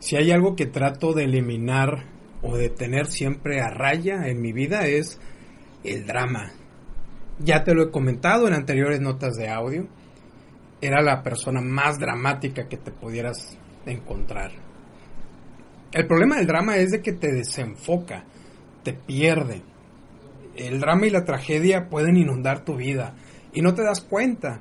Si hay algo que trato de eliminar o de tener siempre a raya en mi vida es el drama. Ya te lo he comentado en anteriores notas de audio. Era la persona más dramática que te pudieras encontrar. El problema del drama es de que te desenfoca, te pierde. El drama y la tragedia pueden inundar tu vida y no te das cuenta.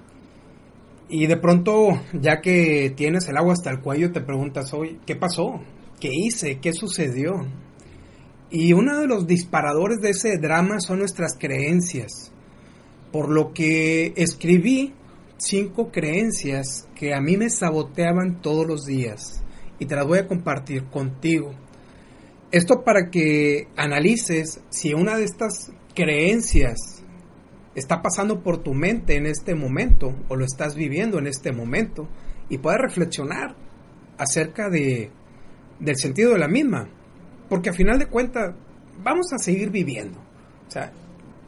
Y de pronto, ya que tienes el agua hasta el cuello, te preguntas hoy, ¿qué pasó? ¿Qué hice? ¿Qué sucedió? Y uno de los disparadores de ese drama son nuestras creencias. Por lo que escribí cinco creencias que a mí me saboteaban todos los días y te las voy a compartir contigo. Esto para que analices si una de estas creencias está pasando por tu mente en este momento o lo estás viviendo en este momento y puedas reflexionar acerca de, del sentido de la misma. Porque a final de cuentas vamos a seguir viviendo. O sea,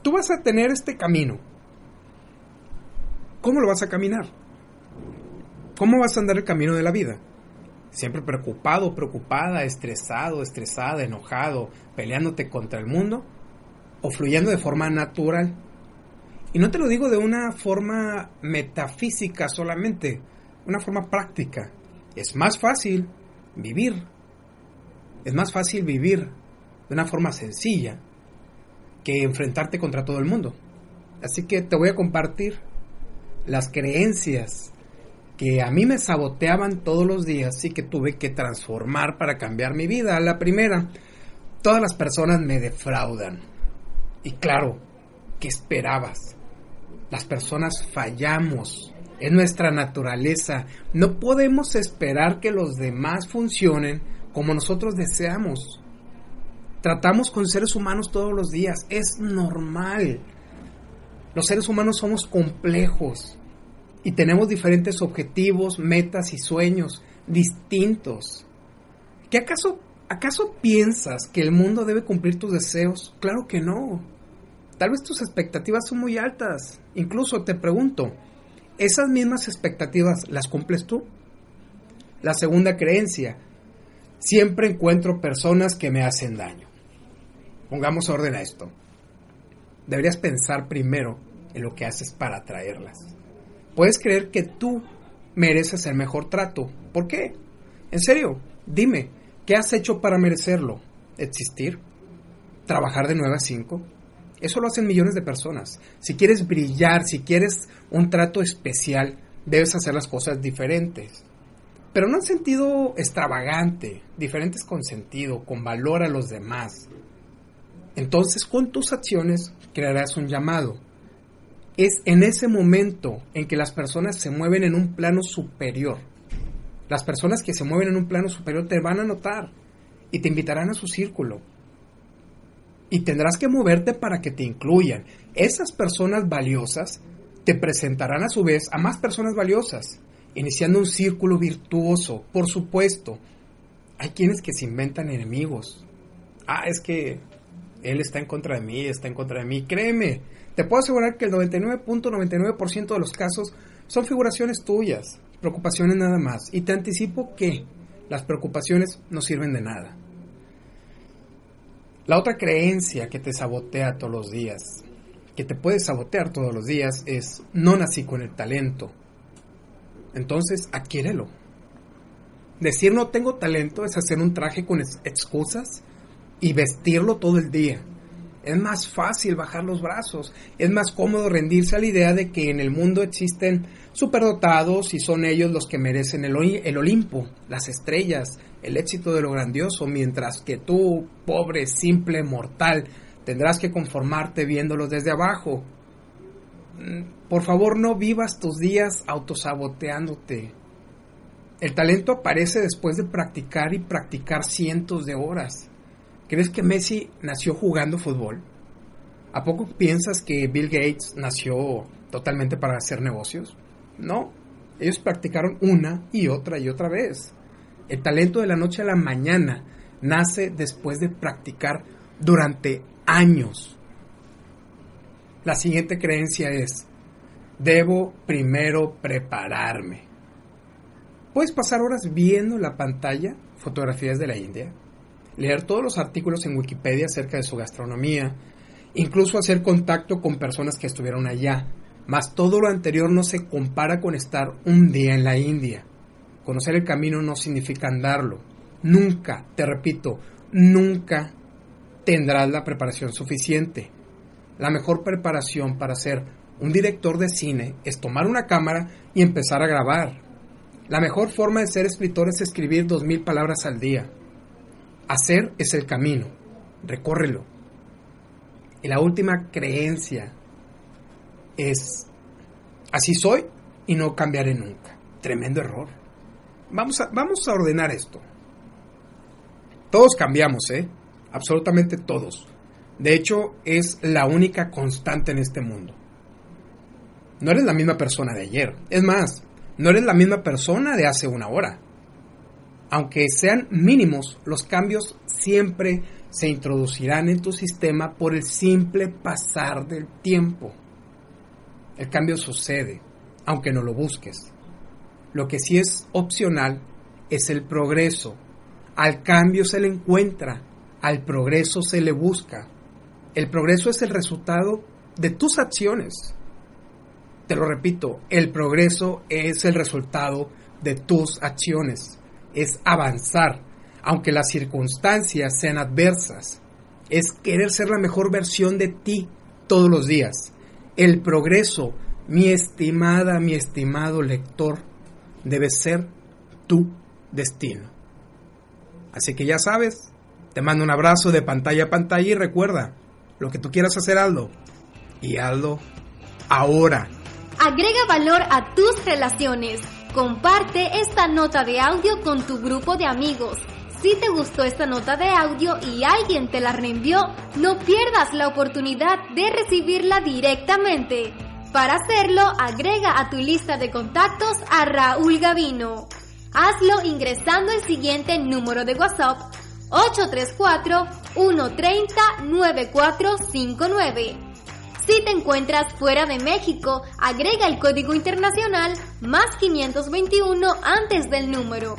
tú vas a tener este camino. ¿Cómo lo vas a caminar? ¿Cómo vas a andar el camino de la vida? Siempre preocupado, preocupada, estresado, estresada, enojado, peleándote contra el mundo o fluyendo de forma natural. Y no te lo digo de una forma metafísica solamente, una forma práctica. Es más fácil vivir. Es más fácil vivir de una forma sencilla que enfrentarte contra todo el mundo. Así que te voy a compartir las creencias que a mí me saboteaban todos los días y que tuve que transformar para cambiar mi vida. La primera, todas las personas me defraudan. Y claro, ¿qué esperabas? Las personas fallamos. Es nuestra naturaleza. No podemos esperar que los demás funcionen como nosotros deseamos. Tratamos con seres humanos todos los días. Es normal. Los seres humanos somos complejos y tenemos diferentes objetivos, metas y sueños distintos. ¿Qué acaso, acaso piensas que el mundo debe cumplir tus deseos? Claro que no. Tal vez tus expectativas son muy altas. Incluso te pregunto, ¿esas mismas expectativas las cumples tú? La segunda creencia, siempre encuentro personas que me hacen daño. Pongamos orden a esto. Deberías pensar primero en lo que haces para atraerlas. Puedes creer que tú mereces el mejor trato. ¿Por qué? En serio, dime, ¿qué has hecho para merecerlo? ¿Existir? ¿Trabajar de 9 a 5? Eso lo hacen millones de personas. Si quieres brillar, si quieres un trato especial, debes hacer las cosas diferentes. Pero no en sentido extravagante, diferentes con sentido, con valor a los demás. Entonces con tus acciones crearás un llamado. Es en ese momento en que las personas se mueven en un plano superior. Las personas que se mueven en un plano superior te van a notar y te invitarán a su círculo y tendrás que moverte para que te incluyan. Esas personas valiosas te presentarán a su vez a más personas valiosas, iniciando un círculo virtuoso, por supuesto. Hay quienes que se inventan enemigos. Ah, es que él está en contra de mí, está en contra de mí. Créeme, te puedo asegurar que el 99.99% de los casos son figuraciones tuyas, preocupaciones nada más. Y te anticipo que las preocupaciones no sirven de nada. La otra creencia que te sabotea todos los días, que te puede sabotear todos los días, es no nací con el talento. Entonces, adquiérelo. Decir no tengo talento es hacer un traje con excusas y vestirlo todo el día. Es más fácil bajar los brazos, es más cómodo rendirse a la idea de que en el mundo existen superdotados y son ellos los que merecen el, el Olimpo, las estrellas, el éxito de lo grandioso, mientras que tú, pobre, simple, mortal, tendrás que conformarte viéndolos desde abajo. Mm, por favor, no vivas tus días autosaboteándote. El talento aparece después de practicar y practicar cientos de horas. ¿Crees que Messi nació jugando fútbol? ¿A poco piensas que Bill Gates nació totalmente para hacer negocios? No, ellos practicaron una y otra y otra vez. El talento de la noche a la mañana nace después de practicar durante años. La siguiente creencia es, debo primero prepararme. Puedes pasar horas viendo la pantalla fotografías de la India, leer todos los artículos en Wikipedia acerca de su gastronomía, incluso hacer contacto con personas que estuvieron allá. Mas todo lo anterior no se compara con estar un día en la India. Conocer el camino no significa andarlo. Nunca, te repito, nunca tendrás la preparación suficiente. La mejor preparación para ser un director de cine es tomar una cámara y empezar a grabar. La mejor forma de ser escritor es escribir dos mil palabras al día. Hacer es el camino, recórrelo. Y la última creencia es, así soy y no cambiaré nunca. Tremendo error. Vamos a, vamos a ordenar esto. Todos cambiamos, ¿eh? Absolutamente todos. De hecho, es la única constante en este mundo. No eres la misma persona de ayer. Es más, no eres la misma persona de hace una hora. Aunque sean mínimos, los cambios siempre se introducirán en tu sistema por el simple pasar del tiempo. El cambio sucede, aunque no lo busques. Lo que sí es opcional es el progreso. Al cambio se le encuentra, al progreso se le busca. El progreso es el resultado de tus acciones. Te lo repito, el progreso es el resultado de tus acciones. Es avanzar, aunque las circunstancias sean adversas. Es querer ser la mejor versión de ti todos los días. El progreso, mi estimada, mi estimado lector, debe ser tu destino. Así que ya sabes, te mando un abrazo de pantalla a pantalla y recuerda, lo que tú quieras hacer, Aldo, y Aldo ahora. Agrega valor a tus relaciones. Comparte esta nota de audio con tu grupo de amigos. Si te gustó esta nota de audio y alguien te la reenvió, no pierdas la oportunidad de recibirla directamente. Para hacerlo, agrega a tu lista de contactos a Raúl Gavino. Hazlo ingresando el siguiente número de WhatsApp 834-130-9459. Si te encuentras fuera de México, agrega el código internacional más 521 antes del número.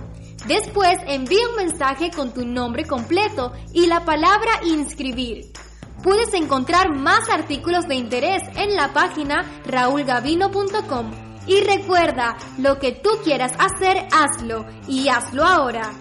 Después envía un mensaje con tu nombre completo y la palabra inscribir. Puedes encontrar más artículos de interés en la página raulgavino.com. Y recuerda, lo que tú quieras hacer, hazlo y hazlo ahora.